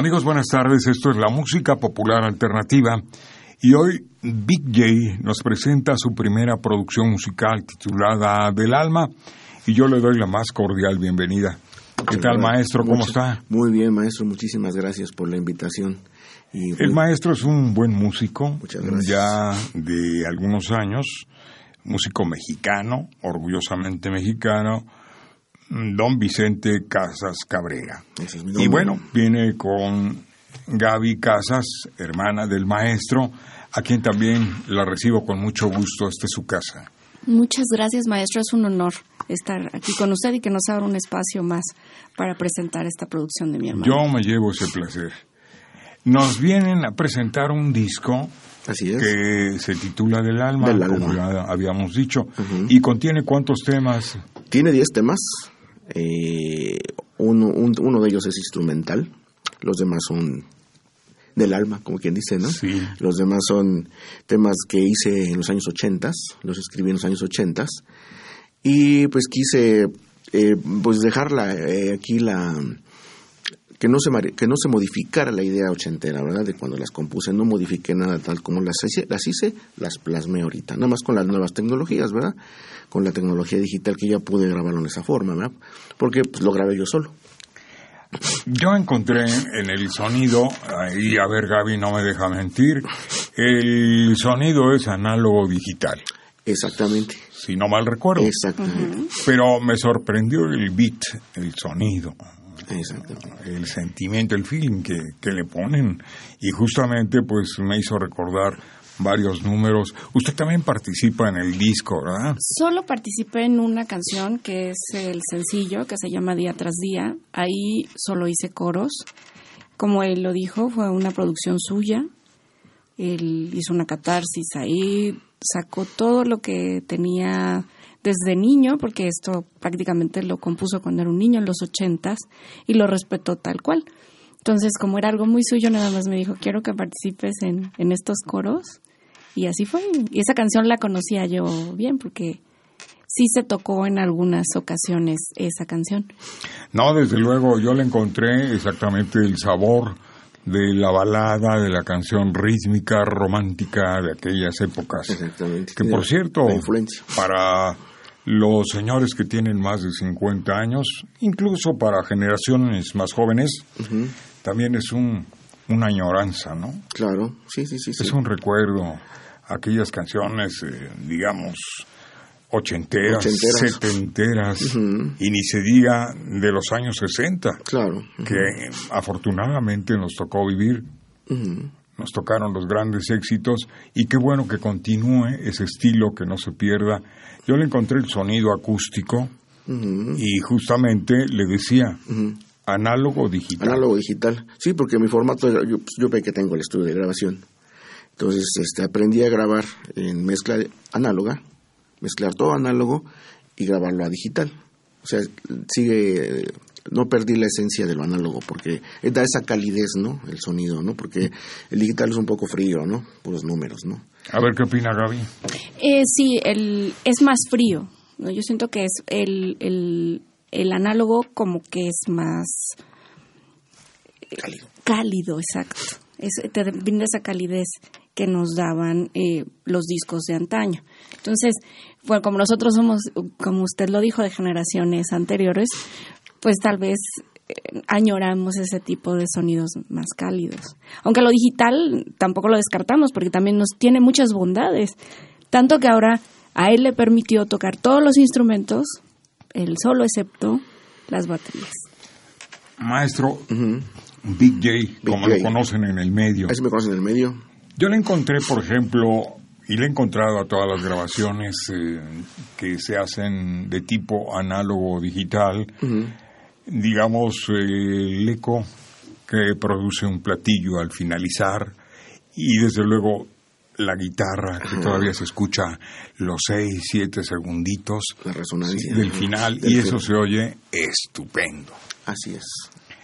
Amigos, buenas tardes. Esto es la música popular alternativa y hoy Big J nos presenta su primera producción musical titulada Del Alma y yo le doy la más cordial bienvenida. ¿Qué tal, maestro? ¿Cómo está? Muy bien, maestro. Muchísimas gracias por la invitación. Y El maestro es un buen músico, ya de algunos años, músico mexicano, orgullosamente mexicano, don Vicente Casas Cabrera. Ese es mi Y bueno, viene con Gaby Casas, hermana del maestro, a quien también la recibo con mucho gusto. Esta es su casa. Muchas gracias, maestro. Es un honor estar aquí con usted y que nos abra un espacio más para presentar esta producción de mi hermano. Yo me llevo ese placer. Nos vienen a presentar un disco Así es. que se titula Del Alma, Del como Alma. ya habíamos dicho, y contiene cuántos temas. Tiene 10 temas. Eh, uno, un- uno de ellos es instrumental. Los demás son del alma, como quien dice, ¿no? Sí. Los demás son temas que hice en los años 80, los escribí en los años 80 y pues quise eh, pues dejarla eh, aquí la que no se que no se modificara la idea ochentera, ¿verdad? De cuando las compuse, no modifiqué nada tal como las hice, las hice, las plasmé ahorita, nada más con las nuevas tecnologías, ¿verdad? Con la tecnología digital que ya pude grabarlo en esa forma, ¿verdad? Porque pues, lo grabé yo solo. Yo encontré en el sonido, ahí a ver Gaby no me deja mentir, el sonido es análogo digital, Exactamente. si no mal recuerdo. Exactamente. Pero me sorprendió el beat, el sonido, Exactamente. el sentimiento, el feeling que, que le ponen. Y justamente pues me hizo recordar varios números. Usted también participa en el disco, ¿verdad? Solo participé en una canción que es el sencillo, que se llama Día tras Día. Ahí solo hice coros. Como él lo dijo, fue una producción suya. Él hizo una catarsis ahí, sacó todo lo que tenía desde niño, porque esto prácticamente lo compuso cuando era un niño en los ochentas y lo respetó tal cual. Entonces, como era algo muy suyo, nada más me dijo, quiero que participes en, en estos coros. Y así fue. Y esa canción la conocía yo bien, porque sí se tocó en algunas ocasiones esa canción. No, desde luego yo le encontré exactamente el sabor de la balada, de la canción rítmica, romántica de aquellas épocas. Exactamente. Que por cierto, para los señores que tienen más de 50 años, incluso para generaciones más jóvenes, también es un, una añoranza, ¿no? Claro, sí, sí, sí. sí. Es un recuerdo, aquellas canciones, eh, digamos, ochenteras, Ochenteras. setenteras, y ni se diga de los años 60, Claro. que afortunadamente nos tocó vivir. Nos tocaron los grandes éxitos, y qué bueno que continúe ese estilo, que no se pierda. Yo le encontré el sonido acústico, y justamente le decía, Ujú. análogo digital. Análogo digital. Sí, porque mi formato, yo, yo ve que tengo el estudio de grabación. Entonces, este, aprendí a grabar en mezcla análoga, mezclar todo análogo y grabarlo a digital. O sea, sigue, no perdí la esencia de lo análogo porque da esa calidez, ¿no? El sonido, ¿no? Porque el digital es un poco frío, ¿no? Puros números, ¿no? A ver qué opina Gaby. Eh, sí, el, es más frío. ¿no? Yo siento que es el, el, el análogo como que es más Cálido. cálido, exacto. Es, te brinda esa calidez que nos daban eh, los discos de antaño. Entonces, bueno, como nosotros somos, como usted lo dijo, de generaciones anteriores, pues tal vez eh, añoramos ese tipo de sonidos más cálidos. Aunque lo digital tampoco lo descartamos porque también nos tiene muchas bondades. Tanto que ahora a él le permitió tocar todos los instrumentos, él solo excepto las baterías. Maestro. Big J, como lo conocen en el medio. Así me conocen en el medio. Yo le encontré, por ejemplo, y le he encontrado a todas las grabaciones eh, que se hacen de tipo análogo digital, digamos, el eco que produce un platillo al finalizar y desde luego la guitarra que todavía se escucha los seis, siete segunditos del final y eso se oye estupendo. Así es,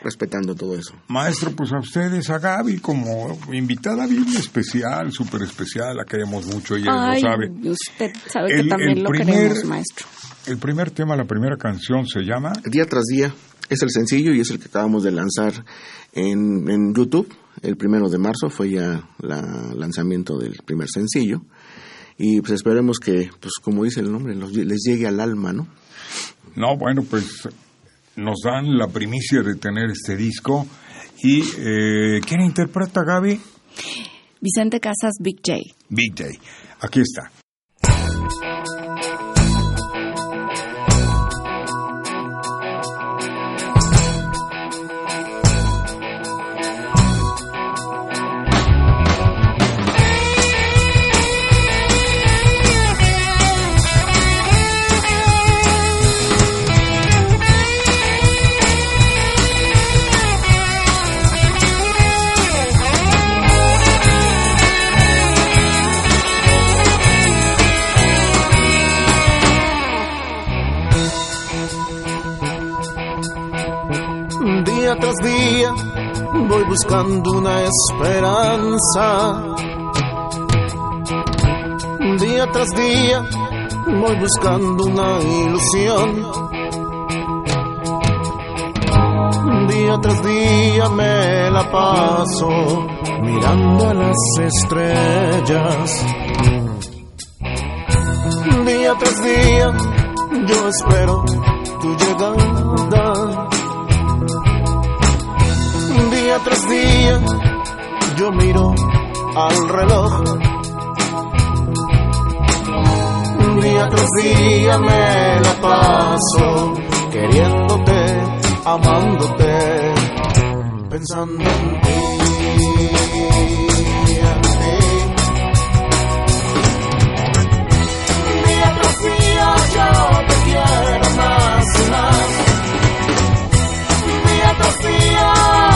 respetando todo eso. Maestro, pues a ustedes, a Gaby como invitada bien especial, súper especial, la queremos mucho, ella lo sabe. Usted sabe que también lo queremos, maestro. El primer tema, la primera canción se llama... Día tras día. Es el sencillo y es el que acabamos de lanzar en, en YouTube. El primero de marzo fue ya el lanzamiento del primer sencillo. Y pues esperemos que, pues como dice el nombre, les llegue al alma, ¿no? No, bueno, pues nos dan la primicia de tener este disco. ¿Y eh, quién interpreta, Gaby? Vicente Casas, Big J. Big J. Aquí está. Buscando una esperanza. Día tras día voy buscando una ilusión. Día tras día me la paso mirando a las estrellas. Día tras día yo espero tu llegada día tras día yo miro al reloj. Día tras día me la paso queriéndote, amándote, pensando en ti. Día tras día yo te quiero más y más. Día tras día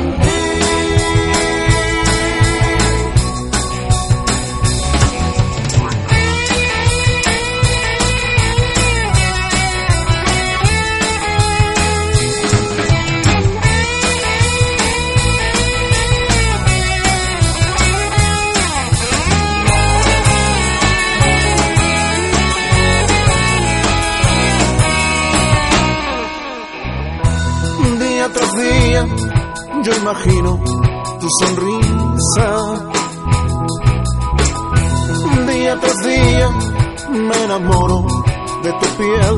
imagino tu sonrisa. Día tras día me enamoro de tu piel.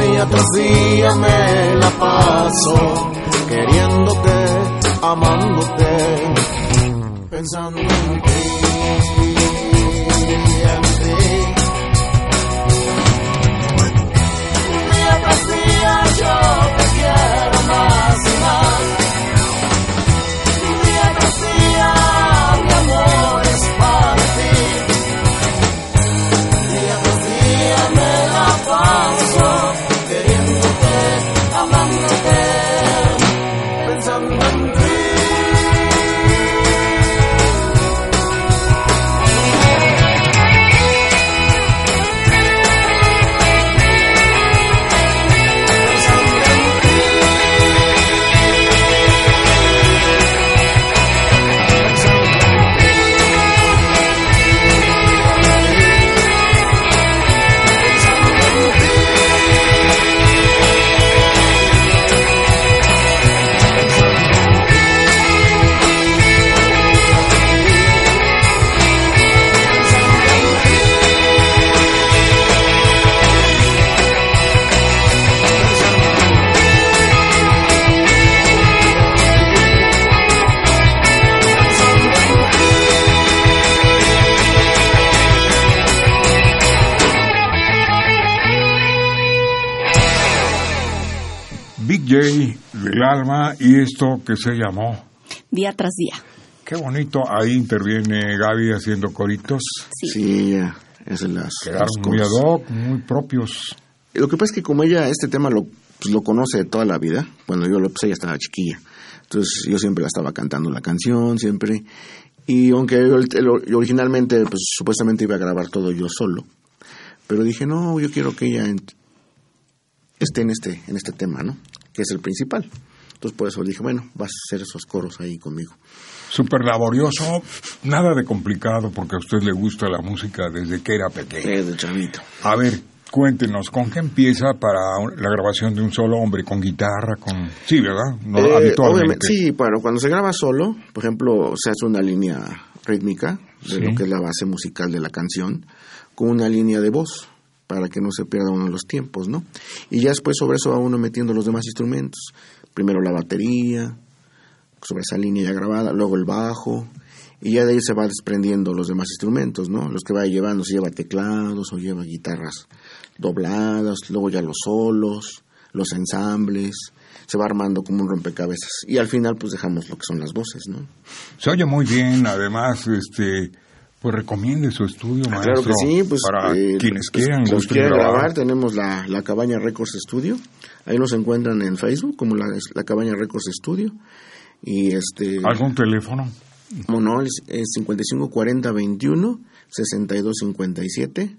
Día tras día me la paso queriéndote, amándote, pensando en ti. En ti. Día tras día yo 啊。Del alma y esto que se llamó Día tras día. Qué bonito, ahí interviene Gaby haciendo coritos. Sí. Sí, ella es de las, Quedaron las muy ad cosas. hoc, muy propios. Lo que pasa es que como ella este tema lo, pues, lo conoce de toda la vida, cuando yo lo pues ella estaba chiquilla. Entonces yo siempre la estaba cantando la canción, siempre. Y aunque yo, originalmente, pues supuestamente iba a grabar todo yo solo. Pero dije, no, yo quiero que ella esté en este, en este tema, ¿no? Que es el principal. Entonces por eso dije, bueno, vas a hacer esos coros ahí conmigo. Súper laborioso, nada de complicado porque a usted le gusta la música desde que era pequeño. Eh, de chavito. A ver, cuéntenos, ¿con qué empieza para la grabación de un solo hombre? ¿Con guitarra? con Sí, ¿verdad? No, Eh, habitualmente. sí, pero cuando se graba solo, por ejemplo, se hace una línea rítmica de Sí. lo que es la base musical de la canción, con una línea de voz, para que no se pierda uno los tiempos, ¿no? Y ya después sobre eso va uno metiendo los demás instrumentos. Primero la batería, sobre esa línea ya grabada, luego el bajo, y ya de ahí se va desprendiendo los demás instrumentos, ¿no? Los que va llevando, si lleva teclados o lleva guitarras dobladas, luego ya los solos, los ensambles, se va armando como un rompecabezas. Y al final pues dejamos lo que son las voces, ¿no? Se oye muy bien, además, este, pues recomiende su estudio, Ah, maestro. claro que sí, pues Para eh, quienes pues, quieran, los quieren grabar. grabar, tenemos la, la Cabaña Records Studio, ahí nos encuentran en Facebook como la, la Cabaña Records Studio. Y este... ¿Algún teléfono? Como no, es, es 55 40 21 62 57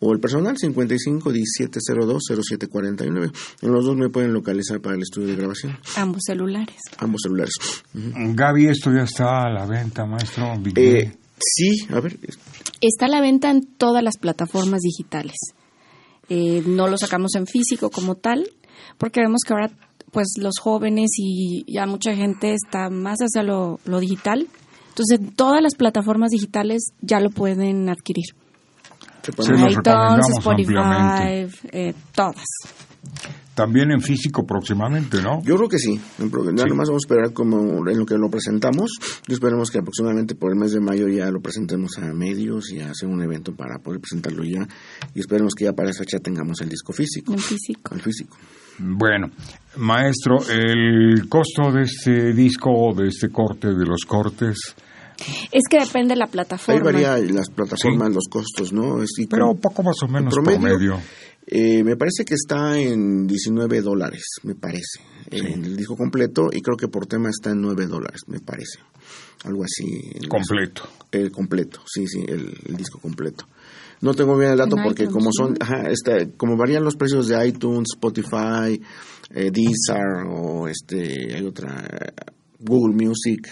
o el personal 55 17 02 07 49. En los dos me pueden localizar para el estudio de grabación, Ambos celulares. ambos celulares. Gaby, esto ya está a la venta, maestro. Eh. Sí, a ver, Está a la venta en todas las plataformas digitales. Eh, no lo sacamos en físico como tal, porque vemos que ahora pues los jóvenes y ya mucha gente está más hacia lo, lo digital. Entonces, en todas las plataformas digitales ya lo pueden adquirir. iTunes, recomendamos Spotify, eh, todas. También en físico próximamente, ¿no? Yo creo que sí. En pro- Nada Sí. más vamos a esperar como en lo que lo presentamos. Y esperemos que aproximadamente por el mes de mayo ya lo presentemos a medios y hacer un evento para poder presentarlo ya. Y esperemos que ya para esa fecha tengamos el disco físico. En físico. El físico. Bueno, maestro, el costo de este disco o de este corte, de los cortes, Es que depende de la Ahí plataforma. varía las plataformas, los costos, ¿no? Es- y pero con- poco más o menos promedio, promedio. Eh, me parece que está en 19 dólares, me parece, en el disco completo, y creo que por tema está en 9 dólares, me parece. Algo así. Completo. El completo, sí, sí, el, el disco completo. No tengo bien el dato En porque iTunes, como son, ajá, este, como varían los precios de iTunes, Spotify, eh, Deezer o este, hay otra, Google Music,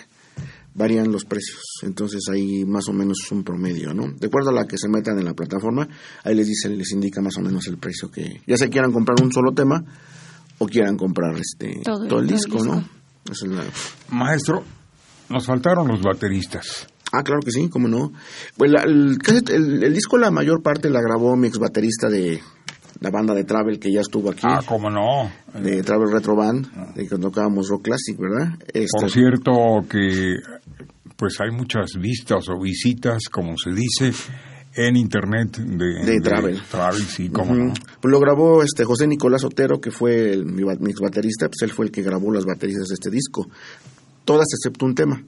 varían los precios. Entonces ahí más o menos es un promedio, ¿no? De acuerdo a la que se metan en la plataforma, ahí les dice, les indica más o menos el precio que, ya sea quieran comprar un solo tema o quieran comprar este Todo- todo, el todo el disco, disco. ¿no? Esa es la- Maestro, nos faltaron los bateristas. Ah, claro que sí, cómo no. Pues la- el, casi el- el disco la mayor parte la grabó mi ex baterista de la banda de Travel que ya estuvo aquí, Ah, cómo no. de Travel Retro Band, de que tocábamos rock classic, ¿verdad? Este, Por cierto que pues hay muchas vistas o visitas, como se dice, en internet de, De Travel. Travel, sí, cómo Ujú. no. Pues lo grabó este José Nicolás Otero, que fue el- mi, mi baterista, pues él fue el que grabó las baterías de este disco. Todas excepto un tema.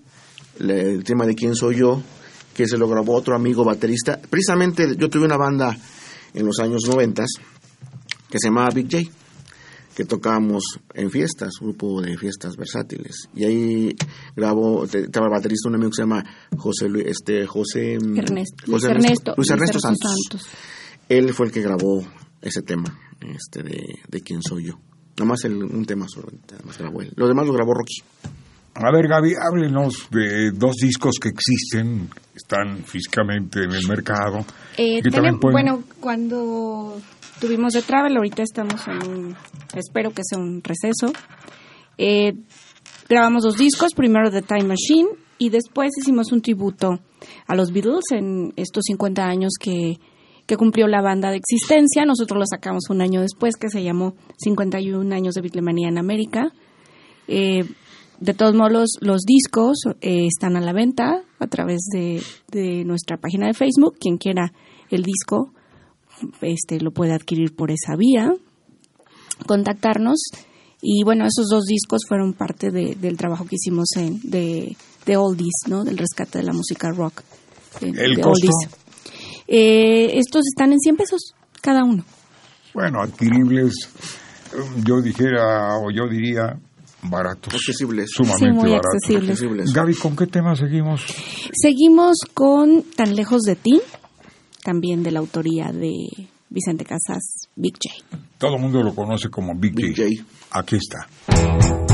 Le- el tema de quién soy yo, que se lo grabó otro amigo baterista. Precisamente yo tuve una banda en los años noventas que se llamaba Big J, que tocábamos en fiestas, grupo de fiestas versátiles. Y ahí grabó, te- estaba el baterista, un amigo que se llama José Luis, este, José, mm, Ernesto, José Luis Ernesto, Luis Ernesto Santos. Santos. Él fue el que grabó ese tema, este de, de quién soy yo. Nada más el- un tema solo, más grabó él. Lo demás lo grabó Rocky. A ver, Gaby, háblenos de dos discos que existen, están físicamente en el mercado. Eh, que también tenem- pueden- Bueno, cuando tuvimos de Travel, ahorita estamos en un, espero que sea un receso. Eh, grabamos dos discos, primero The Time Machine y después hicimos un tributo a los Beatles en estos 50 años que, que cumplió la banda de existencia. Nosotros lo sacamos un año después, que se llamó 51 años de Beatlemanía en América. Eh, de todos modos, los, discos eh, están a la venta a través de, de nuestra página de Facebook. Quien quiera el disco este, lo puede adquirir por esa vía. Contactarnos Y bueno, esos dos discos fueron parte de, del trabajo que hicimos en, de, de Oldies, ¿no? Del rescate de la música rock. de- ¿El de costo? Oldies. Eh, estos están en 100 pesos cada uno. Bueno, adquiribles, eh, yo dijera, o yo diría, baratos. Accesibles. Sumamente Sí, muy baratos. accesibles. Accesibles. Gaby, ¿con qué tema seguimos? Seguimos con Tan lejos de ti, también de la autoría de Vicente Casas, Big J. Todo el mundo lo conoce como Big, Big J. J. Aquí está.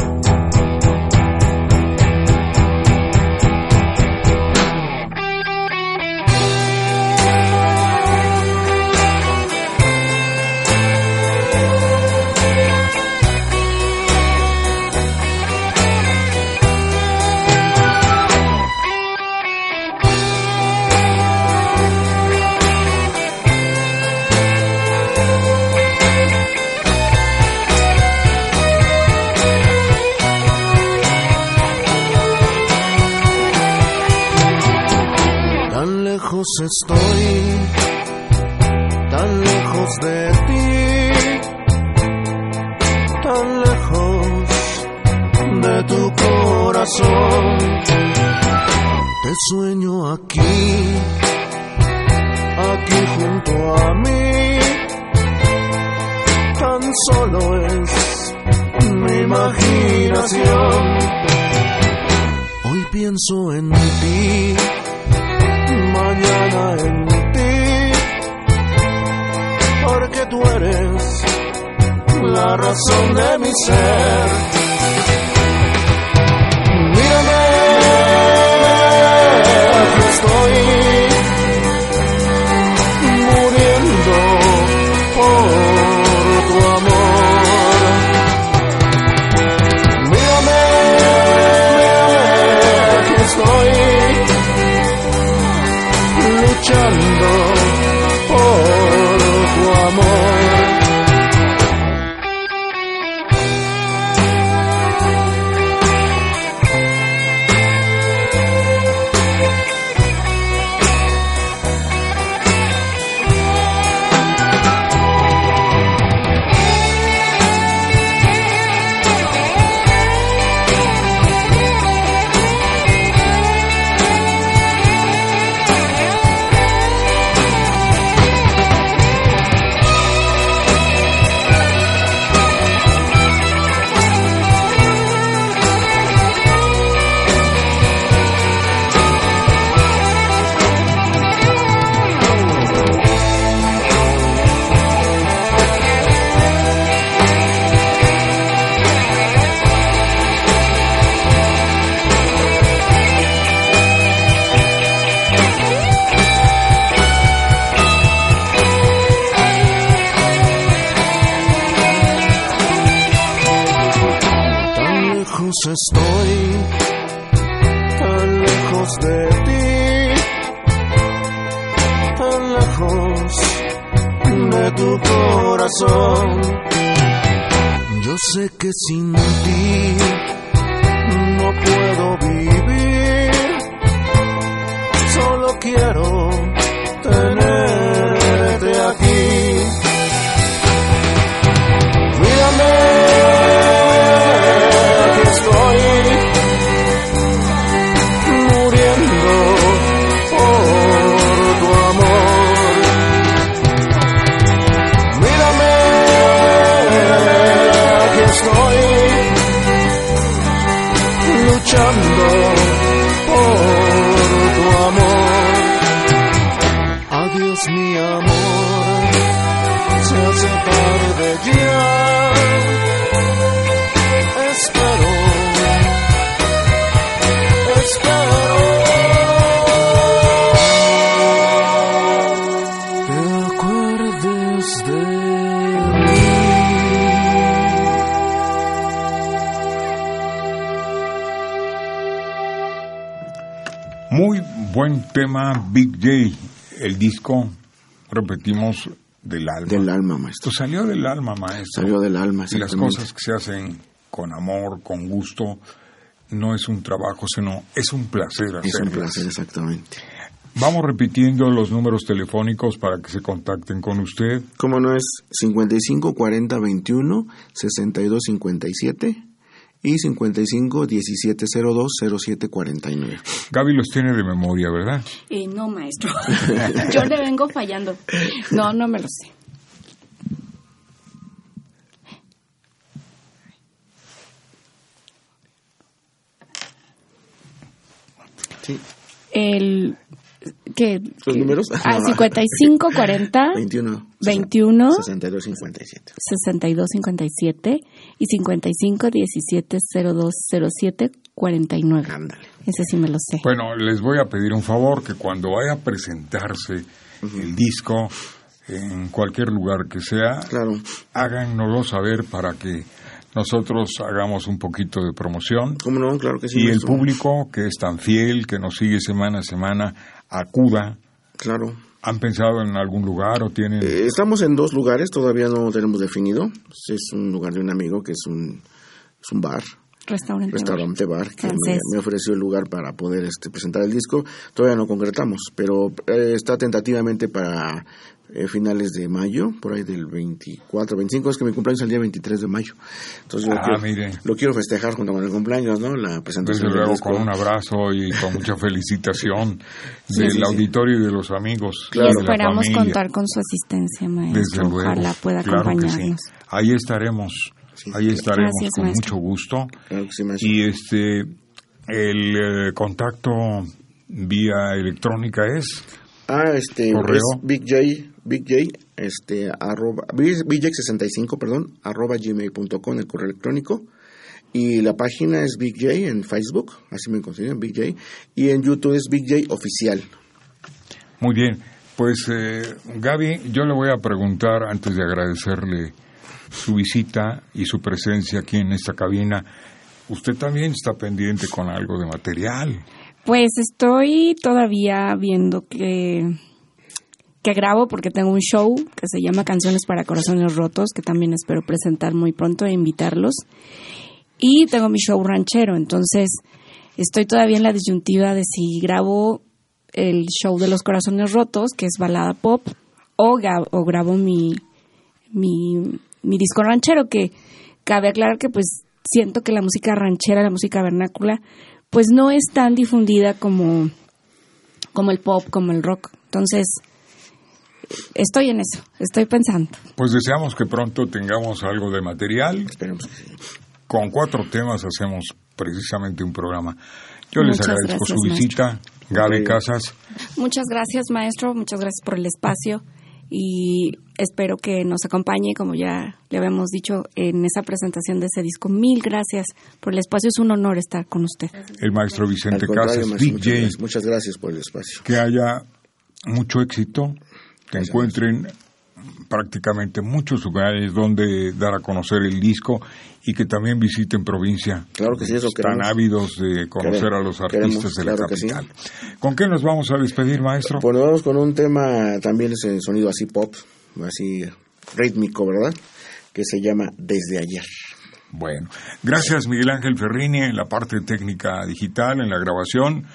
Ti mañana en ti, porque tú eres la razón de mi ser. Mírame, estoy luchando lejos estoy, tan lejos de ti, tan lejos de tu corazón. Yo sé que sin ti no puedo vivir, solo quiero luchando por tu amor. Adiós mi amor, se hace tarde ya. Tema, Big J. El disco, repetimos, del alma. Del alma, maestro. Esto salió del alma, maestro. Salió del alma, Y las cosas que se hacen con amor, con gusto, no es un trabajo, sino es un placer Es un hacerlas. placer, exactamente. Vamos repitiendo los números telefónicos para que se contacten con usted. Como no es 55 40 21 62 57 y 55 17 02 07 49. Gaby los tiene de memoria, ¿verdad? Eh, no, maestro. Yo le vengo fallando. No, no me lo sé. Sí. El que ¿Los números? Ah, 55 40 21 21 62 57. 62 57 y 55 17 02 07 49. Ándale. Ese sí me lo sé. Bueno, les voy a pedir un favor, que cuando vaya a presentarse el disco en cualquier lugar que sea, Claro. háganoslo saber para que nosotros hagamos un poquito de promoción ¿Cómo no? Claro que sí. y el público que es tan fiel, que nos sigue semana a semana, acuda. Claro. ¿Han pensado en algún lugar o tienen... Eh, estamos en dos lugares, todavía no tenemos definido. Es un lugar de un amigo que es un, es un bar, Restaurante. restaurante bar, que me, ofreció el lugar para poder este, presentar el disco. Todavía no concretamos, pero eh, está tentativamente para eh, finales de mayo, por ahí del 24, 25. Es que mi cumpleaños es el día 23 de mayo. Entonces yo Ah, quiero- mire. lo quiero festejar junto con el cumpleaños, ¿no? La Desde presentación del luego con un abrazo y con mucha felicitación Sí, del sí, sí. auditorio y de los amigos. Claro. y de la Esperamos contar con su asistencia, maestro. Desde luego. Ojalá pueda claro que sí. acompañarnos. Ahí estaremos. Sí. Ahí estaremos Gracias, con maestro. mucho gusto. Claro sí. Y este el eh, contacto vía electrónica es Ah, este, Correo. es Big J, Big J, este, arroba, BigJ65, perdón, arroba gmail.com, el correo electrónico. Y la página es Big J en Facebook, así me consiguen, Big J. Y en YouTube es Big J Oficial. muy bien. Pues eh, Gaby, yo le voy a preguntar antes de agradecerle su visita y su presencia aquí en esta cabina. Usted también está pendiente con algo de material. Pues estoy todavía viendo que, que grabo porque tengo un show que se llama Canciones para Corazones Rotos, que también espero presentar muy pronto e invitarlos. Y tengo mi show ranchero, entonces estoy todavía en la disyuntiva de si grabo el show de los corazones rotos, que es balada pop, o, grabo mi, mi, mi disco ranchero, que cabe aclarar que pues siento que la música ranchera, la música vernácula, pues no es tan difundida como, como el pop, como el rock. Entonces, estoy en eso, estoy pensando. Pues deseamos que pronto tengamos algo de material. Esperemos. Con cuatro temas hacemos precisamente un programa. Yo les Muchas agradezco su visita, Gaby Ok. Casas. Muchas gracias, maestro, muchas gracias por el espacio y espero que nos acompañe, como ya le habíamos dicho, en esa presentación de ese disco. Mil gracias por el espacio, es un honor estar con usted. el maestro Vicente Casas, Big muchas, gracias, muchas gracias por el espacio. que haya mucho éxito, que Gracias. encuentren prácticamente muchos lugares donde dar a conocer el disco y que también visiten provincia. Claro que sí, eso Están queremos. ávidos de conocer Queremos, a los queremos, artistas de la claro que sí. capital. ¿Con qué nos vamos a despedir, maestro? Pues nos vamos con un tema, también es el sonido así pop, así rítmico, ¿verdad? Que se llama Desde ayer. Bueno, gracias Miguel Ángel Ferrini en la parte técnica digital, en la grabación,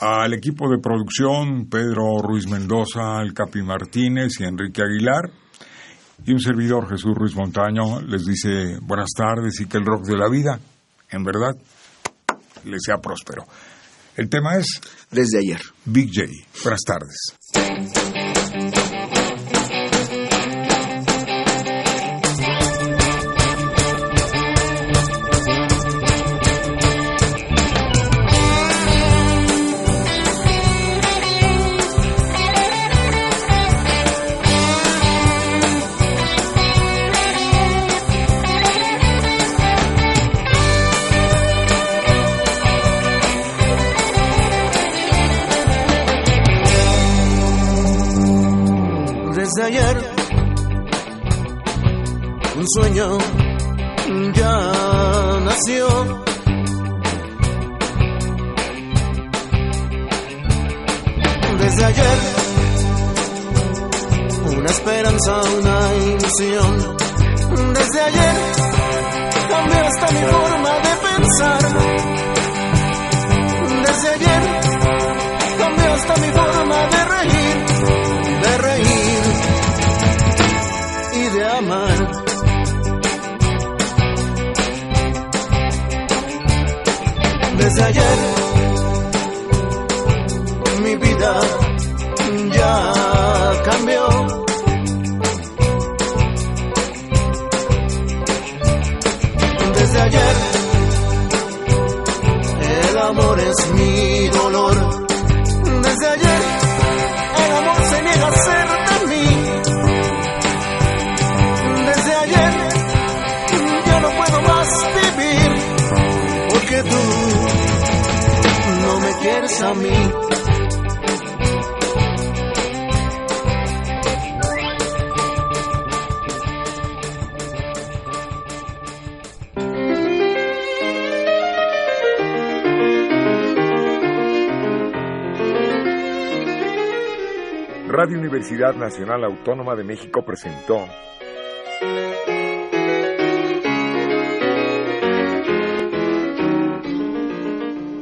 al equipo de producción, Pedro Ruiz Mendoza, el Capi Martínez y Enrique Aguilar, y un servidor Jesús Ruiz Montaño les dice buenas tardes y que el rock de la vida, en verdad, les sea próspero. El tema es Desde ayer. Big J. Buenas tardes. Desde ayer. Un sueño ya nació. Desde ayer, una esperanza, una ilusión. Desde ayer, cambió hasta mi forma de pensar. Desde ayer, cambió hasta mi forma Desde ayer mi vida ya cambió. Desde ayer el amor es mi dolor. Desde ayer el amor se niega a ser Radio Universidad Nacional Autónoma de México presentó